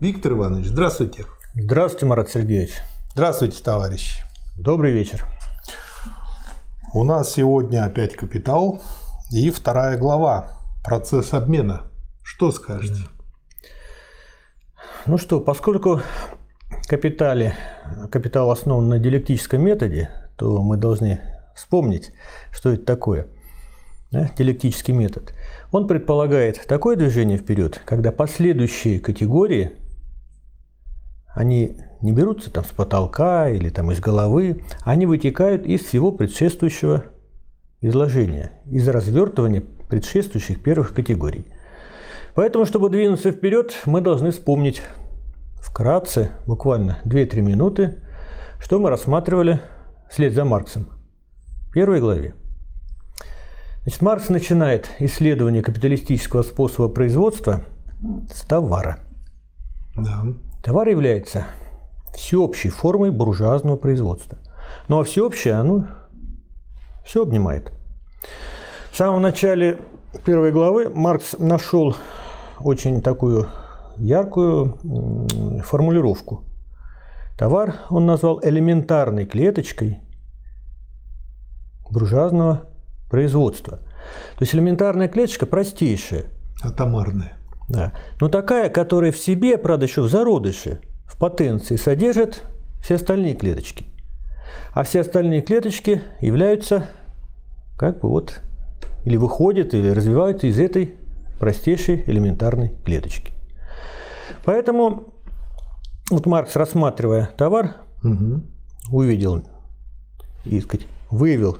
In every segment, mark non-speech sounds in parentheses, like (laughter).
Виктор Иванович, здравствуйте. Здравствуйте, Марат Сергеевич. Здравствуйте, товарищи. Добрый вечер. У нас сегодня опять капитал и вторая глава «Процесс обмена». Что скажете? Ну что, поскольку капитале, капитал основан на диалектическом методе, то мы должны вспомнить, что это такое. Да? Диалектический метод. Он предполагает такое движение вперед, когда последующие категории они не берутся там с потолка или там из головы, они вытекают из всего предшествующего изложения, из развертывания предшествующих первых категорий. Поэтому, чтобы двинуться вперед, мы должны вспомнить вкратце, буквально 2-3 минуты, что мы рассматривали вслед за Марксом в первой главе. Значит, Маркс начинает исследование капиталистического способа производства с товара. Да. Товар является всеобщей формой буржуазного производства. Ну а всеобщее, оно все обнимает. В самом начале первой главы Маркс нашел очень такую яркую формулировку. Товар он назвал элементарной клеточкой буржуазного производства. То есть элементарная клеточка простейшая. Атомарная. Да. Но такая, которая в себе, правда, еще в зародыше, в потенции содержит все остальные клеточки. А все остальные клеточки являются как бы вот или выходят, или развиваются из этой простейшей элементарной клеточки. Поэтому вот Маркс, рассматривая товар, угу. увидел и сказать, выявил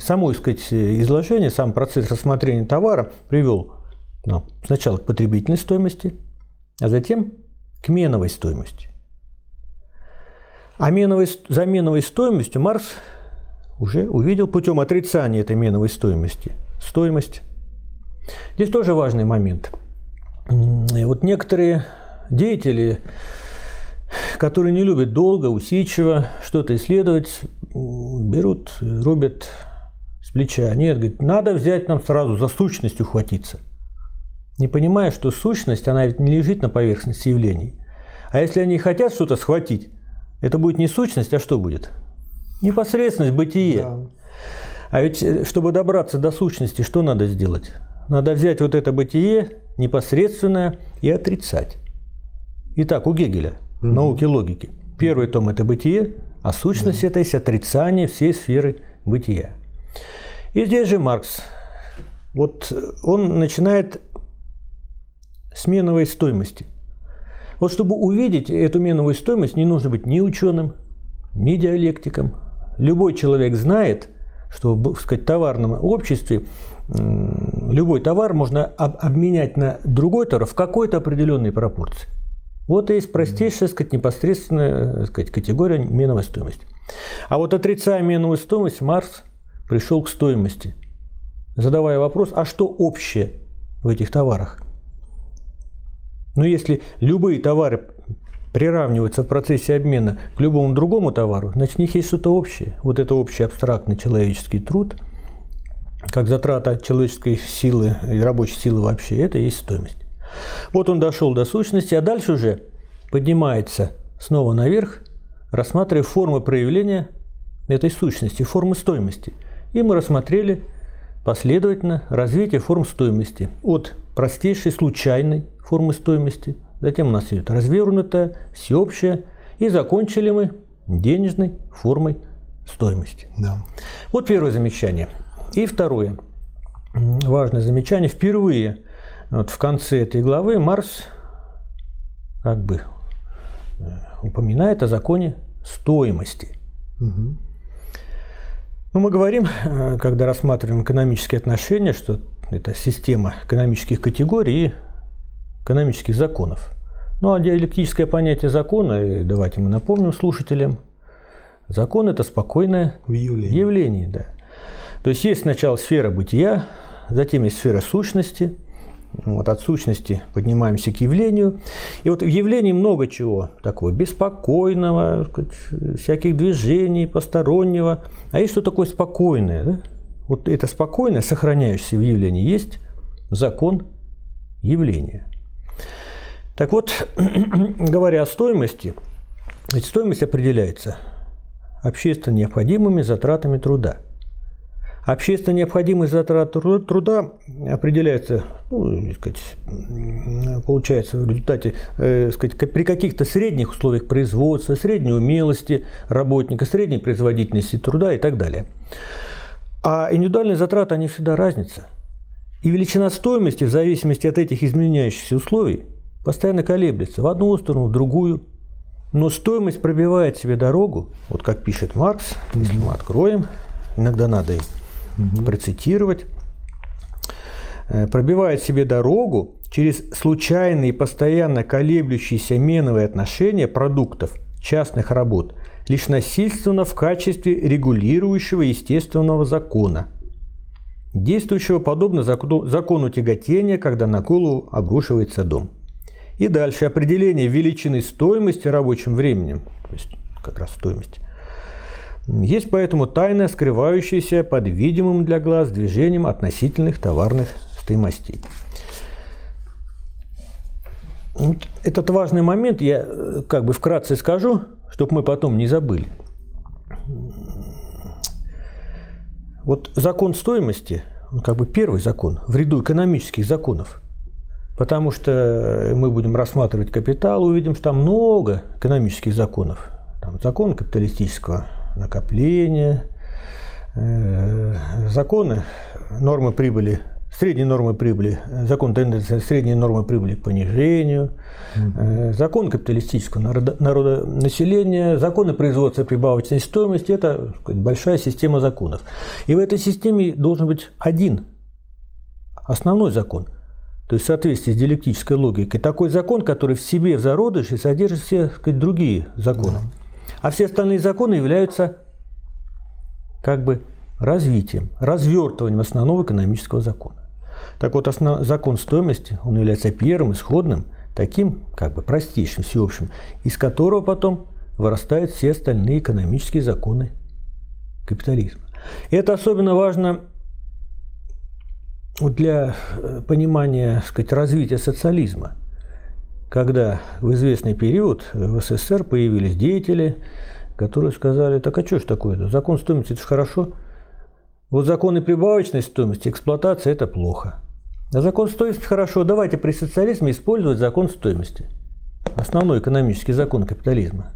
само сказать, изложение, сам процесс рассмотрения товара привел ну, сначала к потребительной стоимости, а затем к меновой стоимости. А меновой, за меновой стоимостью Маркс уже увидел путем отрицания этой меновой стоимости стоимость. Здесь тоже важный момент. И вот некоторые деятели, которые не любят долго, усидчиво что-то исследовать, берут, рубят с плеча. Нет, говорит, надо взять нам сразу за сущность ухватиться – не понимая, что сущность, она ведь не лежит на поверхности явлений. А если они хотят что-то схватить, это будет не сущность, а что будет? Непосредственность, бытие. Да. А ведь, э, чтобы добраться до сущности, что надо сделать? Надо взять вот это бытие непосредственное и отрицать. Итак, у Гегеля, угу. науки логики. Первый том – это бытие, а сущность да. – это есть отрицание всей сферы бытия. И здесь же Маркс, вот он начинает с меновой стоимости. Вот чтобы увидеть эту меновую стоимость, не нужно быть ни ученым, ни диалектиком. Любой человек знает, что в сказать, товарном обществе любой товар можно обменять на другой товар в какой-то определенной пропорции. Вот и есть простейшая, сказать, непосредственная сказать, категория меновой стоимости. А вот отрицая меновую стоимость, Марс пришел к стоимости, задавая вопрос, а что общее в этих товарах? Но если любые товары приравниваются в процессе обмена к любому другому товару, значит, в них есть что-то общее. Вот это общий абстрактный человеческий труд, как затрата человеческой силы и рабочей силы вообще, это и есть стоимость. Вот он дошел до сущности, а дальше уже поднимается снова наверх, рассматривая формы проявления этой сущности, формы стоимости. И мы рассмотрели последовательно развитие форм стоимости от простейшей случайной формы стоимости, затем у нас идет развернутая, всеобщая, и закончили мы денежной формой стоимости. Да. Вот первое замечание. И второе важное замечание. Впервые вот в конце этой главы Марс как бы э, упоминает о законе стоимости. Угу. Ну, мы говорим, э, когда рассматриваем экономические отношения, что это система экономических категорий и экономических законов. Ну а диалектическое понятие закона, давайте мы напомним слушателям, закон это спокойное явление. явление да. То есть есть сначала сфера бытия, затем есть сфера сущности, вот от сущности поднимаемся к явлению. И вот в явлении много чего такого беспокойного, всяких движений, постороннего. А есть что такое спокойное? Да? Вот это спокойное, сохраняющееся в явлении, есть закон явления. Так вот, (clears throat) говоря о стоимости, ведь стоимость определяется общественно необходимыми затратами труда. Общественно необходимые затраты труда определяются, ну, сказать, получается в результате, э, сказать, при каких-то средних условиях производства, средней умелости работника, средней производительности труда и так далее. А индивидуальные затраты, они всегда разница. И величина стоимости в зависимости от этих изменяющихся условий постоянно колеблется в одну сторону, в другую. Но стоимость пробивает себе дорогу, вот как пишет Маркс, если мы откроем, иногда надо угу. процитировать, э, пробивает себе дорогу через случайные и постоянно колеблющиеся меновые отношения продуктов частных работ лишь насильственно в качестве регулирующего естественного закона, действующего подобно закону тяготения, когда на голову обрушивается дом. И дальше определение величины стоимости рабочим временем, то есть как раз стоимость, есть поэтому тайна, скрывающаяся под видимым для глаз движением относительных товарных стоимостей. Этот важный момент я э, как бы вкратце скажу, чтобы мы потом не забыли. Вот закон стоимости, он как бы первый закон в ряду экономических законов. Потому что мы будем рассматривать капитал, увидим, что там много экономических законов. Там закон капиталистического накопления, э, законы, нормы прибыли, средние нормы прибыли, закон тенденции средней нормы прибыли к понижению, mm-hmm. закон капиталистического народа, народа населения, законы производства прибавочной стоимости – это сказать, большая система законов. И в этой системе должен быть один основной закон – то есть в соответствии с диалектической логикой, такой закон, который в себе в зародыше содержит все сказать, другие законы. А все остальные законы являются как бы развитием, развертыванием основного экономического закона. Так вот, основ... закон стоимости, он является первым, исходным, таким как бы простейшим, всеобщим, из которого потом вырастают все остальные экономические законы капитализма. И это особенно важно для э, понимания сказать, развития социализма, когда в известный период в СССР появились деятели, которые сказали, так а что ж такое-то, закон стоимости – это хорошо, вот законы прибавочной стоимости, эксплуатация – это плохо. А закон стоимости – хорошо, давайте при социализме использовать закон стоимости. Основной экономический закон капитализма.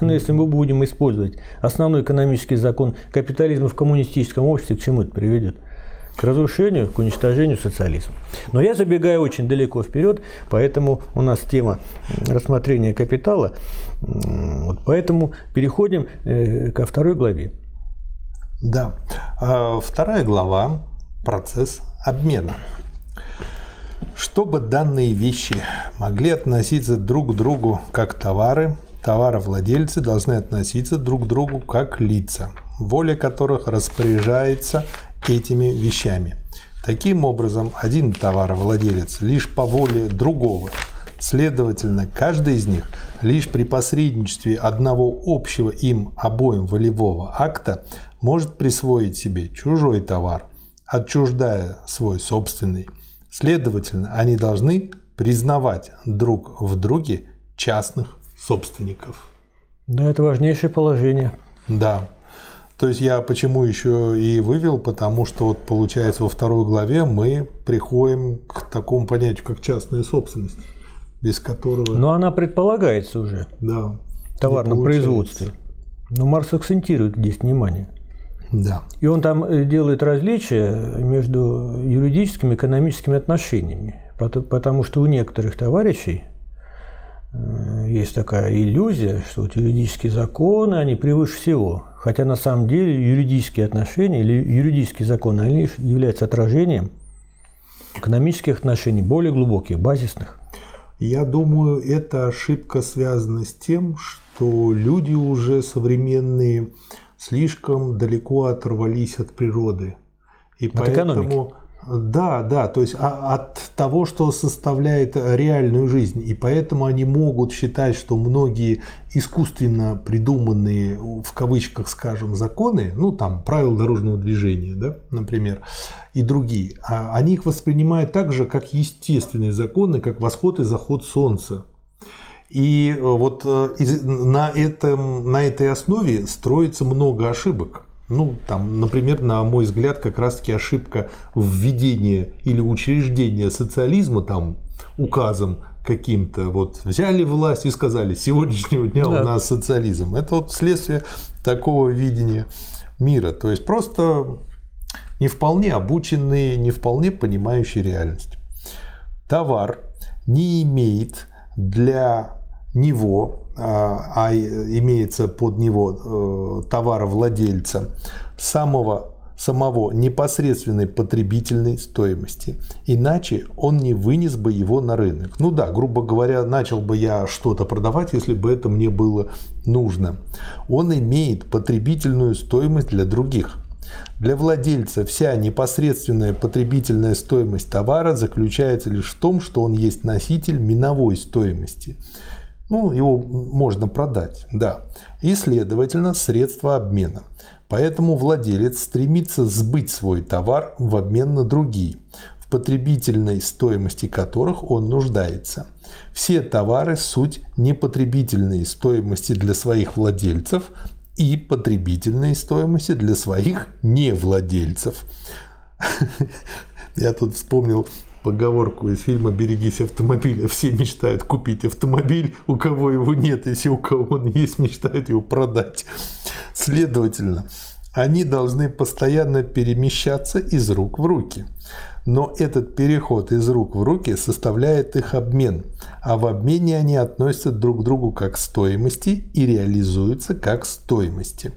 Но если мы будем использовать основной экономический закон капитализма в коммунистическом обществе, к чему это приведет? К разрушению, к уничтожению социализма. Но я забегаю очень далеко вперед, поэтому у нас тема рассмотрения капитала. Вот поэтому переходим э, ко второй главе. Да. А вторая глава – процесс обмена. Чтобы данные вещи могли относиться друг к другу как товары, товаровладельцы должны относиться друг к другу как лица, воля которых распоряжается этими вещами. Таким образом, один товаровладелец лишь по воле другого, следовательно, каждый из них лишь при посредничестве одного общего им обоим волевого акта может присвоить себе чужой товар, отчуждая свой собственный. Следовательно, они должны признавать друг в друге частных собственников. Да, это важнейшее положение. Да. То есть я почему еще и вывел, потому что вот получается во второй главе мы приходим к такому понятию, как частная собственность, без которого... Но она предполагается уже да, в товарном производстве. Но Марс акцентирует здесь внимание. Да. И он там э, делает различия между юридическими и экономическими отношениями. Потому что у некоторых товарищей э, есть такая иллюзия, что вот юридические законы, они превыше всего. Хотя на самом деле юридические отношения или юридические законы, они являются отражением экономических отношений, более глубоких, базисных. Я думаю, эта ошибка связана с тем, что люди уже современные слишком далеко оторвались от природы. И от поэтому экономики. Да, да, то есть а, от того, что составляет реальную жизнь. И поэтому они могут считать, что многие искусственно придуманные, в кавычках скажем, законы, ну там правила дорожного движения, да, например, и другие, а они их воспринимают так же, как естественные законы, как восход и заход солнца. И вот э, на, этом, на этой основе строится много ошибок. Ну, там, например, на мой взгляд, как раз-таки ошибка введения или учреждения социализма там указом каким-то вот взяли власть и сказали, с сегодняшнего дня да. у нас социализм. Это вот следствие такого видения мира. То есть просто не вполне обученные, не вполне понимающие реальность. Товар не имеет для него а, а имеется под него э, товаровладельца, самого самого непосредственной потребительной стоимости. Иначе он не вынес бы его на рынок. Ну да, грубо говоря, начал бы я что-то продавать, если бы это мне было нужно. Он имеет потребительную стоимость для других. Для владельца вся непосредственная потребительная стоимость товара заключается лишь в том, что он есть носитель миновой стоимости – ну, его можно продать, да. И, следовательно, средства обмена. Поэтому владелец стремится сбыть свой товар в обмен на другие, в потребительной стоимости которых он нуждается. Все товары – суть непотребительной стоимости для своих владельцев и потребительной стоимости для своих невладельцев. (laughs) Я тут вспомнил поговорку из фильма «Берегись автомобиля». Все мечтают купить автомобиль, у кого его нет, если у кого он есть, мечтают его продать. Следовательно, они должны постоянно перемещаться из рук в руки. Но этот переход из рук в руки составляет их обмен, а в обмене они относятся друг к другу как стоимости и реализуются как стоимости.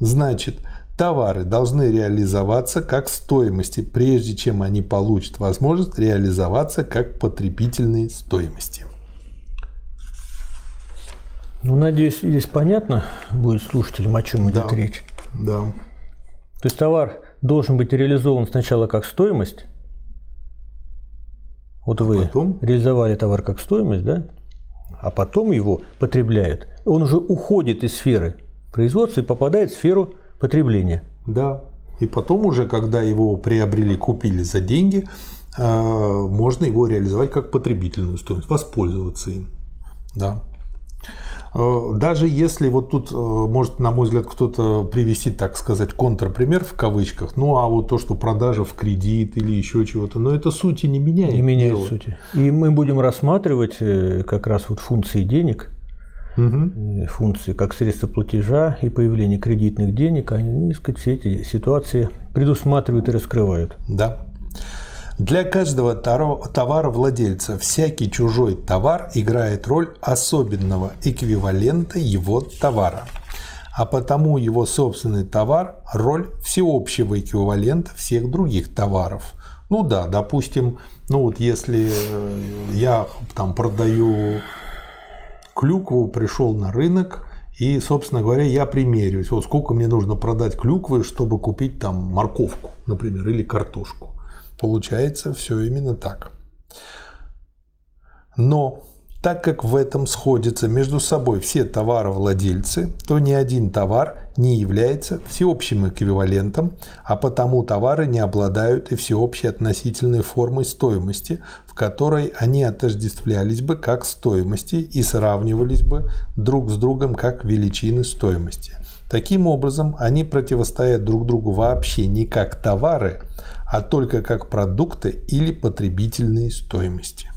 Значит, Товары должны реализоваться как стоимости, прежде чем они получат возможность реализоваться как потребительные стоимости. Ну, надеюсь, здесь понятно будет слушателям, о чем идет да. речь. Да. То есть товар должен быть реализован сначала как стоимость. Вот вы потом? реализовали товар как стоимость, да? А потом его потребляют. Он уже уходит из сферы производства и попадает в сферу потребления. Да. И потом уже, когда его приобрели, купили за деньги, э, можно его реализовать как потребительную стоимость, воспользоваться им. Да. Э, даже если вот тут э, может, на мой взгляд, кто-то привести, так сказать, контрпример в кавычках, ну а вот то, что продажа в кредит или еще чего-то, но это сути не меняет. Не меняет дело. сути. И мы будем рассматривать как раз вот функции денег угу. функции как средства платежа и появление кредитных денег, они, так сказать, все эти ситуации предусматривают и раскрывают. Да. Для каждого товаровладельца всякий чужой товар играет роль особенного эквивалента его товара, а потому его собственный товар – роль всеобщего эквивалента всех других товаров. Ну да, допустим, ну вот если э, я там продаю клюкву, пришел на рынок, и, собственно говоря, я примерюсь, вот сколько мне нужно продать клюквы, чтобы купить там морковку, например, или картошку. Получается все именно так. Но так как в этом сходятся между собой все товаровладельцы, то ни один товар не является всеобщим эквивалентом, а потому товары не обладают и всеобщей относительной формой стоимости, в которой они отождествлялись бы как стоимости и сравнивались бы друг с другом как величины стоимости. Таким образом, они противостоят друг другу вообще не как товары, а только как продукты или потребительные стоимости.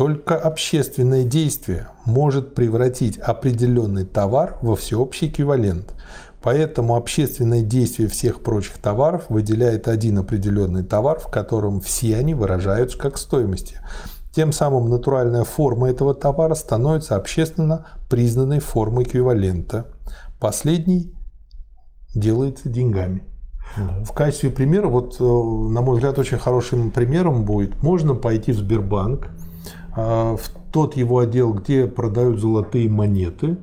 Только общественное действие может превратить определенный товар во всеобщий эквивалент. Поэтому общественное действие всех прочих товаров выделяет один определенный товар, в котором все они выражаются как стоимости. Тем самым натуральная форма этого товара становится общественно признанной формой эквивалента. Последний делается деньгами. Да. В качестве примера, вот, э, на мой взгляд, очень хорошим примером будет, можно пойти в Сбербанк, в тот его отдел, где продают золотые монеты,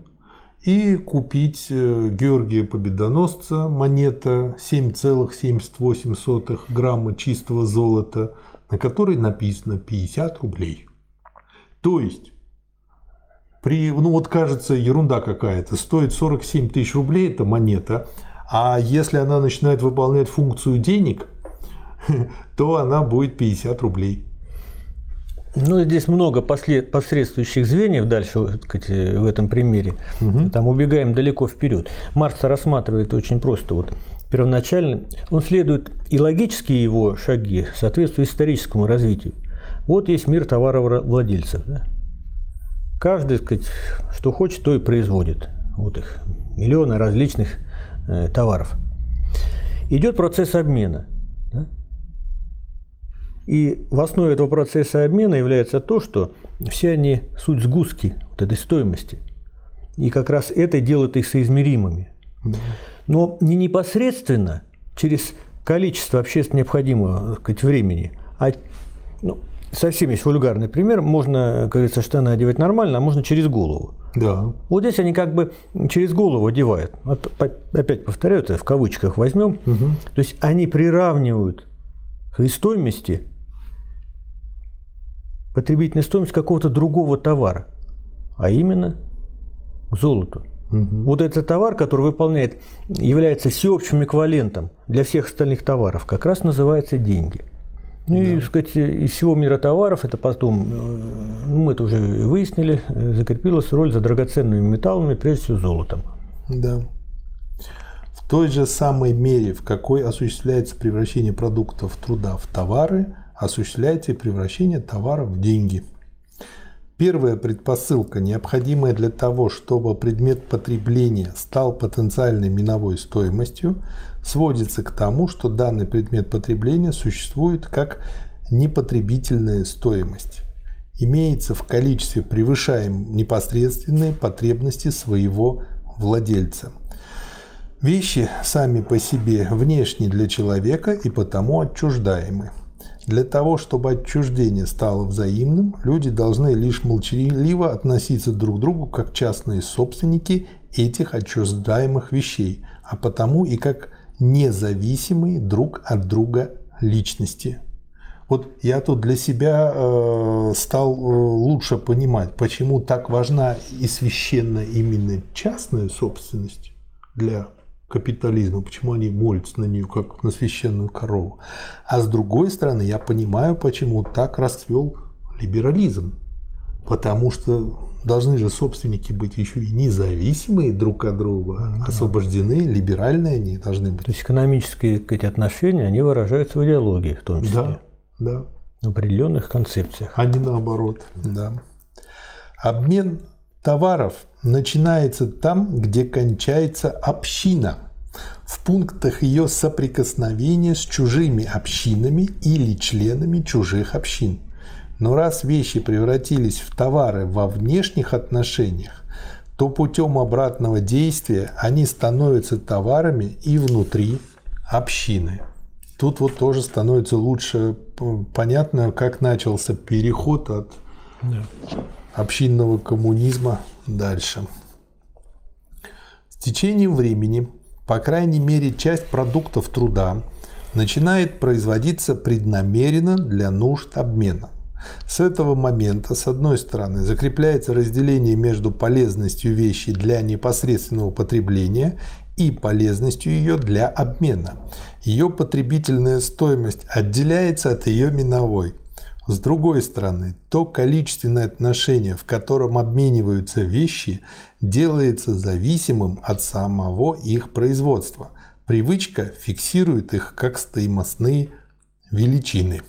и купить э, Георгия Победоносца, монета 7,78 грамма чистого золота, на которой написано 50 рублей. То есть, при, ну вот кажется, ерунда какая-то, стоит 47 тысяч рублей эта монета, а если она начинает выполнять функцию денег, (laughs) то она будет 50 рублей. Ну, здесь много послед... посредствующих звеньев дальше сказать, в этом примере. Угу. Там убегаем далеко вперед. Маркс рассматривает очень просто. Вот первоначально он следует и логические его шаги соответствуют историческому развитию. Вот есть мир товаровладельцев. Да? Каждый, сказать, что хочет, то и производит. Вот их миллионы различных э, товаров. Идет процесс обмена. Да? И в основе этого процесса обмена является то, что все они суть сгустки вот этой стоимости. И как раз это делает их соизмеримыми. Но не непосредственно через количество общественно необходимого сказать, времени, а ну, совсем есть вульгарный пример. Можно, как говорится, штаны одевать нормально, а можно через голову. Да. Вот здесь они как бы через голову одевают. Опять повторяю, это в кавычках возьмем. Угу. То есть они приравнивают к стоимости потребительная стоимость какого-то другого товара, а именно к золоту. Угу. Вот этот товар, который выполняет, является всеобщим эквивалентом для всех остальных товаров, как раз называется деньги. Ну да. и, сказать, из всего мира товаров, это потом, э, ну, мы это уже выяснили, закрепилась роль за драгоценными металлами, прежде всего золотом. Да. В той же самой мере, в какой осуществляется превращение продуктов труда в товары – осуществляете превращение товара в деньги. Первая предпосылка, необходимая для того, чтобы предмет потребления стал потенциальной миновой стоимостью, сводится к тому, что данный предмет потребления существует как непотребительная стоимость. Имеется в количестве, превышаем непосредственные потребности своего владельца. Вещи сами по себе внешне для человека и потому отчуждаемы. Для того, чтобы отчуждение стало взаимным, люди должны лишь молчаливо относиться друг к другу как частные собственники этих отчуждаемых вещей, а потому и как независимые друг от друга личности. Вот я тут для себя э, стал э, лучше понимать, почему так важна и священна именно частная собственность для капитализма, почему они молятся на нее, как на священную корову. А с другой стороны, я понимаю, почему так расцвел либерализм. Потому что должны же собственники быть еще и независимые друг от друга, да. освобождены, либеральные они должны быть. То есть экономические эти отношения, они выражаются в идеологии в том числе. Да, да. В определенных концепциях. А не наоборот, да. Обмен товаров начинается там, где кончается община, в пунктах ее соприкосновения с чужими общинами или членами чужих общин. Но раз вещи превратились в товары во внешних отношениях, то путем обратного действия они становятся товарами и внутри общины. Тут вот тоже становится лучше понятно, как начался переход от да общинного коммунизма дальше. С течением времени, по крайней мере, часть продуктов труда начинает производиться преднамеренно для нужд обмена. С этого момента, с одной стороны, закрепляется разделение между полезностью вещи для непосредственного потребления и полезностью ее для обмена. Ее потребительная стоимость отделяется от ее миновой – с другой стороны, то количественное отношение, в котором обмениваются вещи, делается зависимым от самого их производства. Привычка фиксирует их как стоимостные величины.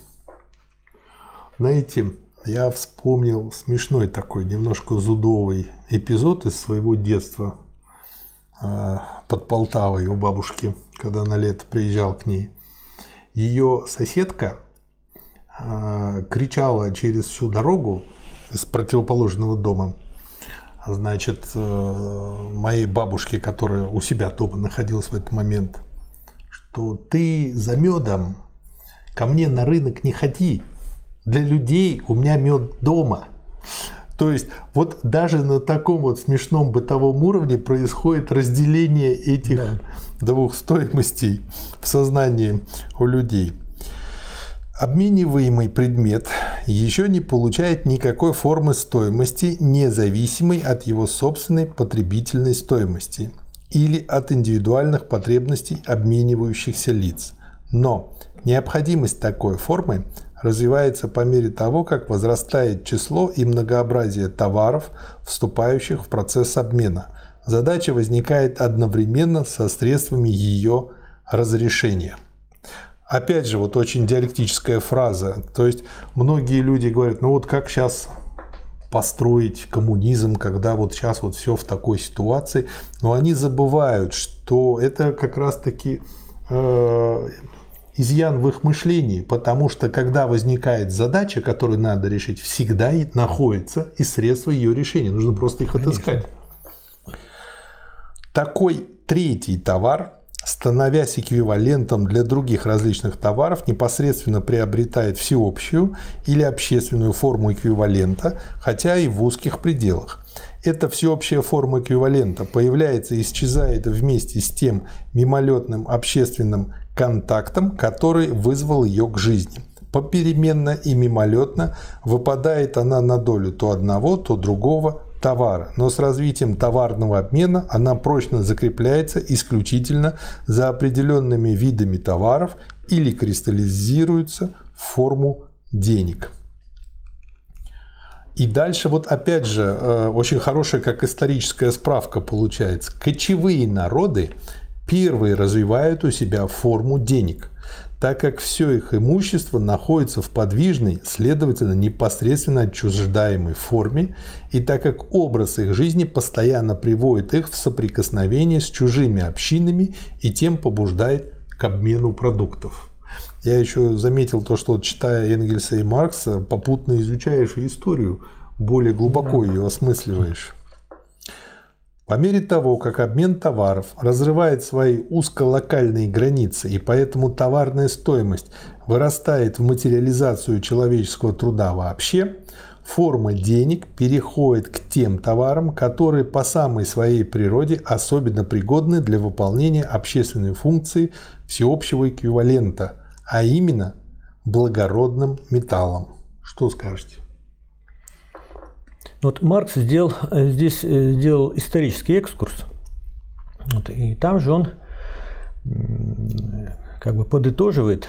Знаете, я вспомнил смешной такой, немножко зудовый эпизод из своего детства а, под Полтавой у бабушки, когда на лето приезжал к ней. Ее соседка Э, кричала через всю дорогу с противоположного дома, значит, э, моей бабушке, которая у себя дома находилась в этот момент, что ты за медом ко мне на рынок не ходи. Для людей у меня мед дома. То есть вот даже на таком вот смешном бытовом уровне происходит разделение этих да. двух стоимостей в сознании у людей. Обмениваемый предмет еще не получает никакой формы стоимости, независимой от его собственной потребительной стоимости или от индивидуальных потребностей обменивающихся лиц. Но необходимость такой формы развивается по мере того, как возрастает число и многообразие товаров, вступающих в процесс обмена. Задача возникает одновременно со средствами ее разрешения. Опять же, вот очень диалектическая фраза. То есть многие люди говорят, ну вот как сейчас построить коммунизм, когда вот сейчас вот все в такой ситуации. Но они забывают, что это как раз-таки э, изъян в их мышлении, потому что когда возникает задача, которую надо решить, всегда находится и средства ее решения. Нужно просто их Конечно. отыскать. Такой третий товар становясь эквивалентом для других различных товаров, непосредственно приобретает всеобщую или общественную форму эквивалента, хотя и в узких пределах. Эта всеобщая форма эквивалента появляется и исчезает вместе с тем мимолетным общественным контактом, который вызвал ее к жизни. Попеременно и мимолетно выпадает она на долю то одного, то другого, товара, но с развитием товарного обмена она прочно закрепляется исключительно за определенными видами товаров или кристаллизируется в форму денег. И дальше вот опять же э, очень хорошая как историческая справка получается. Кочевые народы первые развивают у себя форму денег – так как все их имущество находится в подвижной, следовательно, непосредственно отчуждаемой форме, и так как образ их жизни постоянно приводит их в соприкосновение с чужими общинами и тем побуждает к обмену продуктов. Я еще заметил то, что читая Энгельса и Маркса, попутно изучаешь историю, более глубоко ее осмысливаешь. По мере того, как обмен товаров разрывает свои узколокальные границы и поэтому товарная стоимость вырастает в материализацию человеческого труда вообще, форма денег переходит к тем товарам, которые по самой своей природе особенно пригодны для выполнения общественной функции всеобщего эквивалента, а именно благородным металлом. Что скажете? Вот Маркс сделал, э, здесь э, сделал исторический экскурс, вот, и там же он как бы подытоживает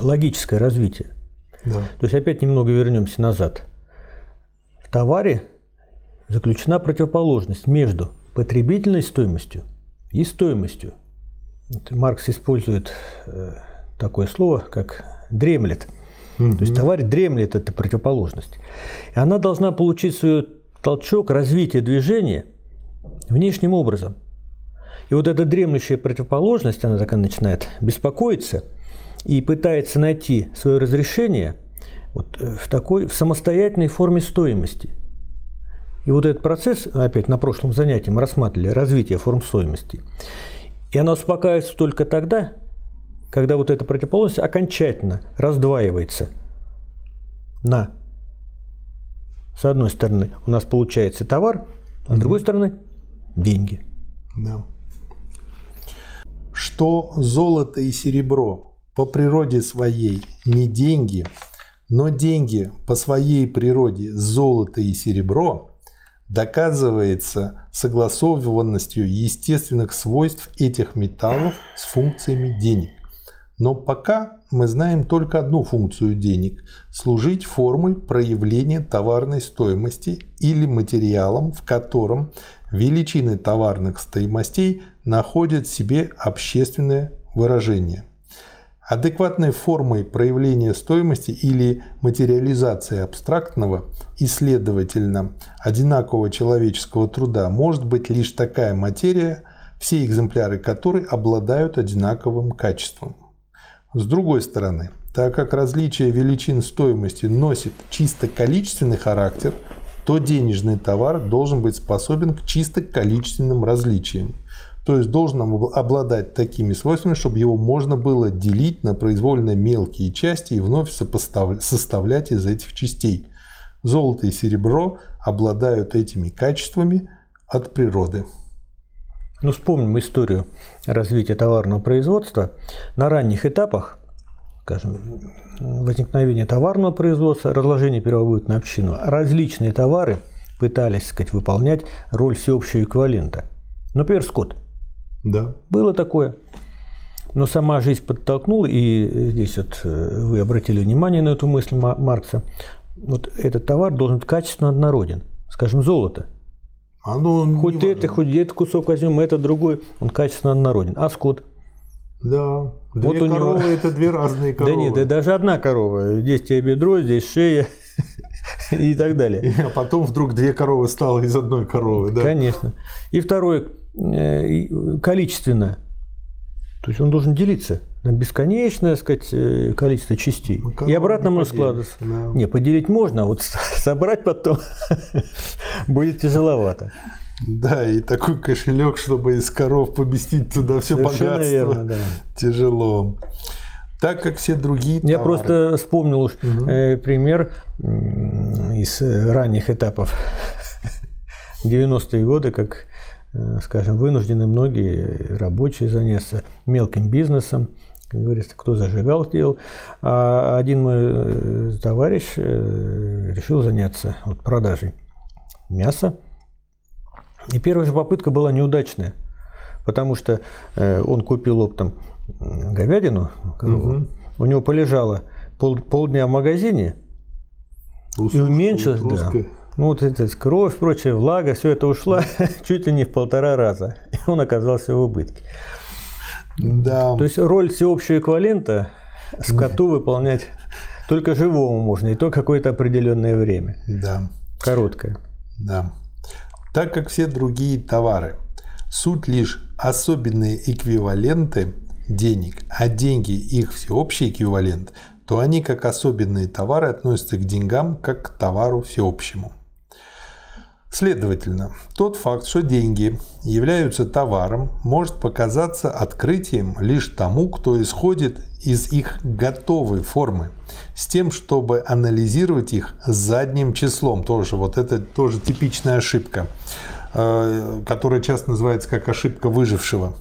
логическое развитие. Да. То есть опять немного вернемся назад. В товаре заключена противоположность между потребительной стоимостью и стоимостью. Вот Маркс использует э, такое слово, как дремлет – Угу. То есть товарищ дремлет эта противоположность. И она должна получить свой толчок развития движения внешним образом. И вот эта дремлющая противоположность, она такая начинает беспокоиться и пытается найти свое разрешение вот э, в такой в самостоятельной форме стоимости. И вот этот процесс, опять на прошлом занятии мы рассматривали развитие форм стоимости. И она успокаивается только тогда, когда вот эта противоположность окончательно раздваивается на с одной стороны у нас получается товар, а с другой стороны деньги. Да. Что золото и серебро по природе своей не деньги, но деньги по своей природе золото и серебро доказывается согласованностью естественных свойств этих металлов с функциями денег. Но пока мы знаем только одну функцию денег – служить формой проявления товарной стоимости или материалом, в котором величины товарных стоимостей находят в себе общественное выражение. Адекватной формой проявления стоимости или материализации абстрактного и, следовательно, одинакового человеческого труда может быть лишь такая материя, все экземпляры которой обладают одинаковым качеством. С другой стороны, так как различие величин стоимости носит чисто количественный характер, то денежный товар должен быть способен к чисто количественным различиям. То есть должен обладать такими свойствами, чтобы его можно было делить на произвольно мелкие части и вновь составлять из этих частей. Золото и серебро обладают этими качествами от природы. Ну, вспомним историю развития товарного производства. На ранних этапах, скажем, возникновения товарного производства, разложения первобытной общины, различные товары пытались, сказать, выполнять роль всеобщего эквивалента. Например, скот. Да. Было такое. Но сама жизнь подтолкнула, и здесь вот э, вы обратили внимание на эту мысль Маркса, вот этот товар должен быть качественно однороден. Скажем, золото. Оно хоть это, важно. хоть этот кусок возьмем, это другой, он качественно однороден. А скот? Да. Две вот коровы него... это две разные коровы. (laughs) Да нет, это даже одна корова. Здесь тебе бедро, здесь шея (laughs) и так далее. А потом вдруг две коровы стало из одной коровы, да? Конечно. И второе, э, количественно. То есть он должен делиться на бесконечное сказать, э, количество частей. Ну, и обратно можно складываться. Да. Не, поделить можно, а вот собрать потом (laughs) будет тяжеловато. Да, и такой кошелек, чтобы из коров поместить туда все Совершенно богатство. Верно, да. Тяжело. Так как все другие Я просто вспомнил уж угу. пример из ранних этапов (laughs) 90-е годы, как скажем, вынуждены многие рабочие заняться мелким бизнесом, как говорится, кто зажигал, делал. А один мой э, товарищ э, решил заняться вот, продажей мяса. И первая же попытка была неудачная, потому что он купил оптом говядину, угу. у него полежало пол, полдня в магазине, Рус, и уменьшилось, да, ну, вот эта кровь, прочая влага, все это ушла (laughs) чуть ли не в полтора раза. И он оказался в убытке. Да. То есть роль всеобщего эквивалента скоту выполнять только живому можно, и то какое-то определенное время. Да. Короткое. Да. Так как все другие товары суть лишь особенные эквиваленты денег, а деньги их всеобщий эквивалент, то они как особенные товары относятся к деньгам как к товару всеобщему. Следовательно, тот факт, что деньги являются товаром, может показаться открытием лишь тому, кто исходит из их готовой формы, с тем, чтобы анализировать их задним числом. Тоже вот это тоже типичная ошибка, э, которая часто называется как ошибка выжившего.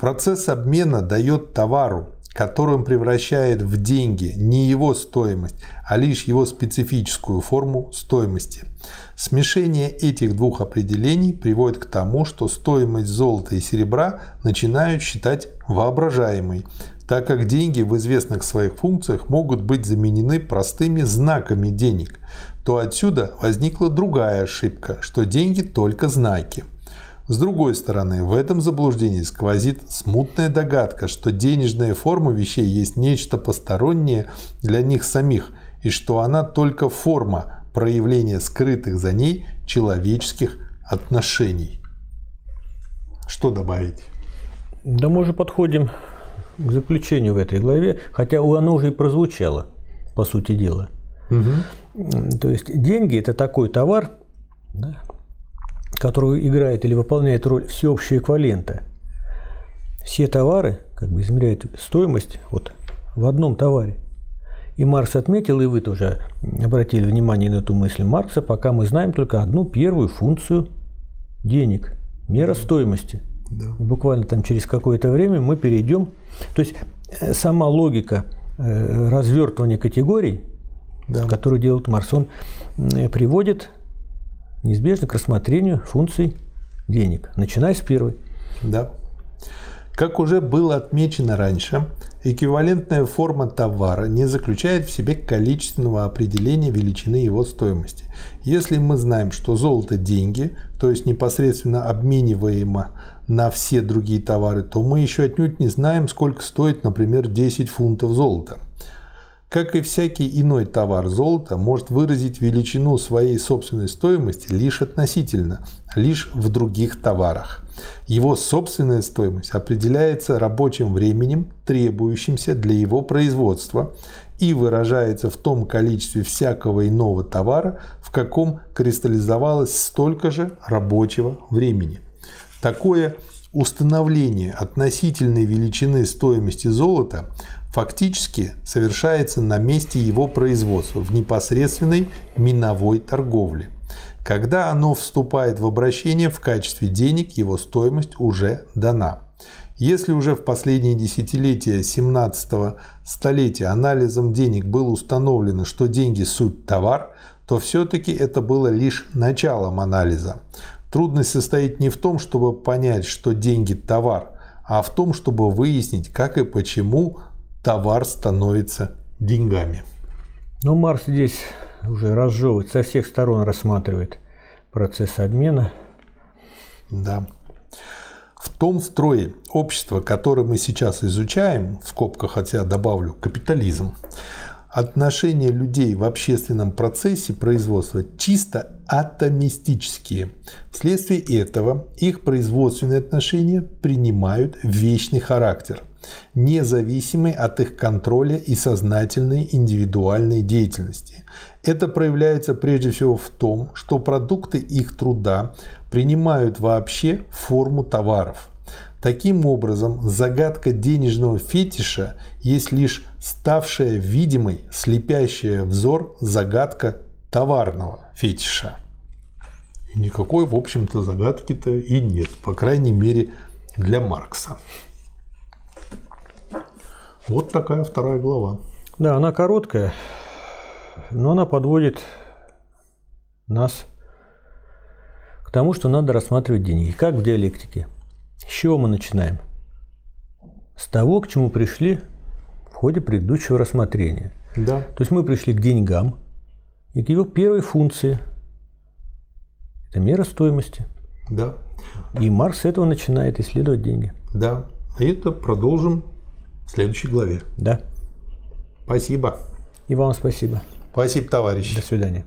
Процесс обмена дает товару который превращает в деньги не его стоимость, а лишь его специфическую форму стоимости. Смешение этих двух определений приводит к тому, что стоимость золота и серебра начинают считать воображаемой, так как деньги в известных своих функциях могут быть заменены простыми знаками денег, то отсюда возникла другая ошибка, что деньги только знаки – с другой стороны, в этом заблуждении сквозит смутная догадка, что денежная форма вещей есть нечто постороннее для них самих, и что она только форма проявления скрытых за ней человеческих отношений. Что добавить? Да мы уже подходим к заключению в этой главе, хотя оно уже и прозвучало, по сути дела. Угу. То есть деньги – это такой товар, да, которую играет или выполняет роль всеобщего эквивалента. Все товары как бы измеряют стоимость вот, в одном товаре. И Маркс отметил, и вы тоже обратили внимание на эту мысль Маркса, пока мы знаем только одну первую функцию денег, мера стоимости. Да. Буквально там через какое-то время мы перейдем. То есть э, сама логика э, развертывания категорий, да. которую делает Маркс, он э, приводит неизбежно к рассмотрению функций денег, начиная с первой. Да. Как уже было отмечено раньше, эквивалентная форма товара не заключает в себе количественного определения величины его стоимости. Если мы знаем, что золото – деньги, то есть непосредственно обмениваемо на все другие товары, то мы еще отнюдь не знаем, сколько стоит, например, 10 фунтов золота. Как и всякий иной товар, золото может выразить величину своей собственной стоимости лишь относительно, лишь в других товарах. Его собственная стоимость определяется рабочим временем, требующимся для его производства, и выражается в том количестве всякого иного товара, в каком кристаллизовалось столько же рабочего времени. Такое установление относительной величины стоимости золота фактически совершается на месте его производства в непосредственной миновой торговле. Когда оно вступает в обращение в качестве денег, его стоимость уже дана. Если уже в последние десятилетия 17 столетия анализом денег было установлено, что деньги – суть товар, то все-таки это было лишь началом анализа. Трудность состоит не в том, чтобы понять, что деньги – товар, а в том, чтобы выяснить, как и почему товар становится деньгами. Ну, Марс здесь уже разжевывает, со всех сторон рассматривает процесс обмена. Да. В том строе общества, которое мы сейчас изучаем, в скобках хотя добавлю капитализм, отношения людей в общественном процессе производства чисто атомистические. Вследствие этого их производственные отношения принимают вечный характер, независимый от их контроля и сознательной индивидуальной деятельности. Это проявляется прежде всего в том, что продукты их труда принимают вообще форму товаров. Таким образом, загадка денежного фетиша есть лишь ставшая видимой, слепящая взор загадка товарного фетиша. И никакой, в общем-то, загадки-то и нет, по крайней мере, для Маркса. Вот такая вторая глава. Да, она короткая, но она подводит нас к тому, что надо рассматривать деньги, как в диалектике. С чего мы начинаем? С того, к чему пришли в ходе предыдущего рассмотрения. Да. То есть мы пришли к деньгам и к его первой функции. Это мера стоимости. Да. И Маркс с этого начинает исследовать деньги. Да. И это продолжим в следующей главе. Да. Спасибо. И вам спасибо. Спасибо, товарищи. До свидания.